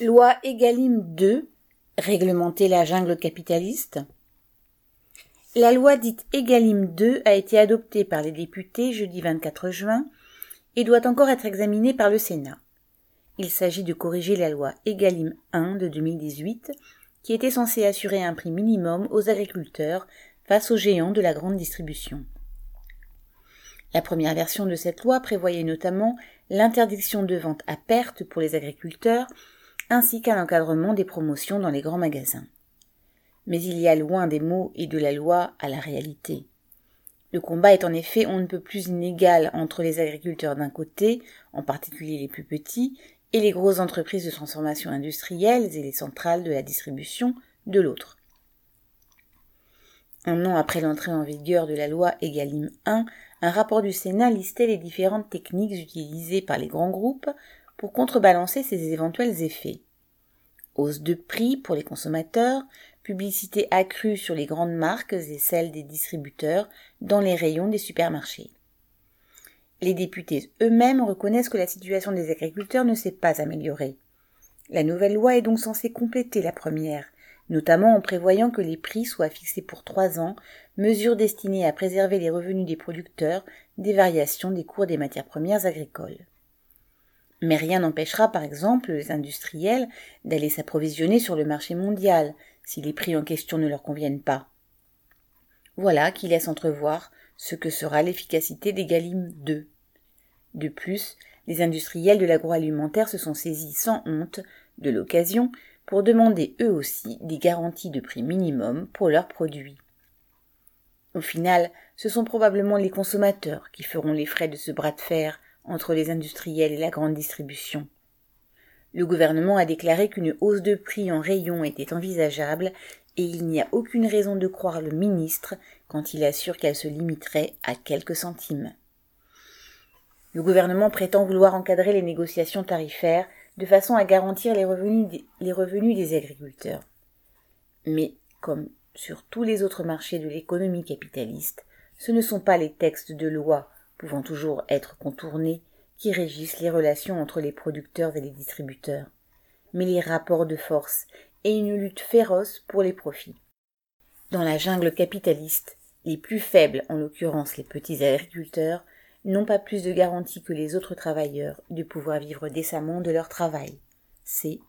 Loi Egalim 2 réglementer la jungle capitaliste La loi dite Egalim 2 a été adoptée par les députés jeudi 24 juin et doit encore être examinée par le Sénat. Il s'agit de corriger la loi Egalim 1 de 2018 qui était censée assurer un prix minimum aux agriculteurs face aux géants de la grande distribution. La première version de cette loi prévoyait notamment l'interdiction de vente à perte pour les agriculteurs ainsi qu'un encadrement des promotions dans les grands magasins. Mais il y a loin des mots et de la loi à la réalité. Le combat est en effet on ne peut plus inégal entre les agriculteurs d'un côté, en particulier les plus petits, et les grosses entreprises de transformation industrielle et les centrales de la distribution de l'autre. Un an après l'entrée en vigueur de la loi Egalim 1, un rapport du Sénat listait les différentes techniques utilisées par les grands groupes pour contrebalancer ces éventuels effets. Hausse de prix pour les consommateurs, publicité accrue sur les grandes marques et celles des distributeurs dans les rayons des supermarchés. Les députés eux-mêmes reconnaissent que la situation des agriculteurs ne s'est pas améliorée. La nouvelle loi est donc censée compléter la première, notamment en prévoyant que les prix soient fixés pour trois ans, mesure destinée à préserver les revenus des producteurs des variations des cours des matières premières agricoles. Mais rien n'empêchera par exemple les industriels d'aller s'approvisionner sur le marché mondial si les prix en question ne leur conviennent pas. Voilà qui laisse entrevoir ce que sera l'efficacité des Galim 2. De plus, les industriels de l'agroalimentaire se sont saisis sans honte de l'occasion pour demander eux aussi des garanties de prix minimum pour leurs produits. Au final, ce sont probablement les consommateurs qui feront les frais de ce bras de fer entre les industriels et la grande distribution. Le gouvernement a déclaré qu'une hausse de prix en rayon était envisageable et il n'y a aucune raison de croire le ministre quand il assure qu'elle se limiterait à quelques centimes. Le gouvernement prétend vouloir encadrer les négociations tarifaires de façon à garantir les revenus des, les revenus des agriculteurs. Mais, comme sur tous les autres marchés de l'économie capitaliste, ce ne sont pas les textes de loi pouvant toujours être contournés, qui régissent les relations entre les producteurs et les distributeurs, mais les rapports de force et une lutte féroce pour les profits. Dans la jungle capitaliste, les plus faibles, en l'occurrence les petits agriculteurs, n'ont pas plus de garantie que les autres travailleurs de pouvoir vivre décemment de leur travail. C'est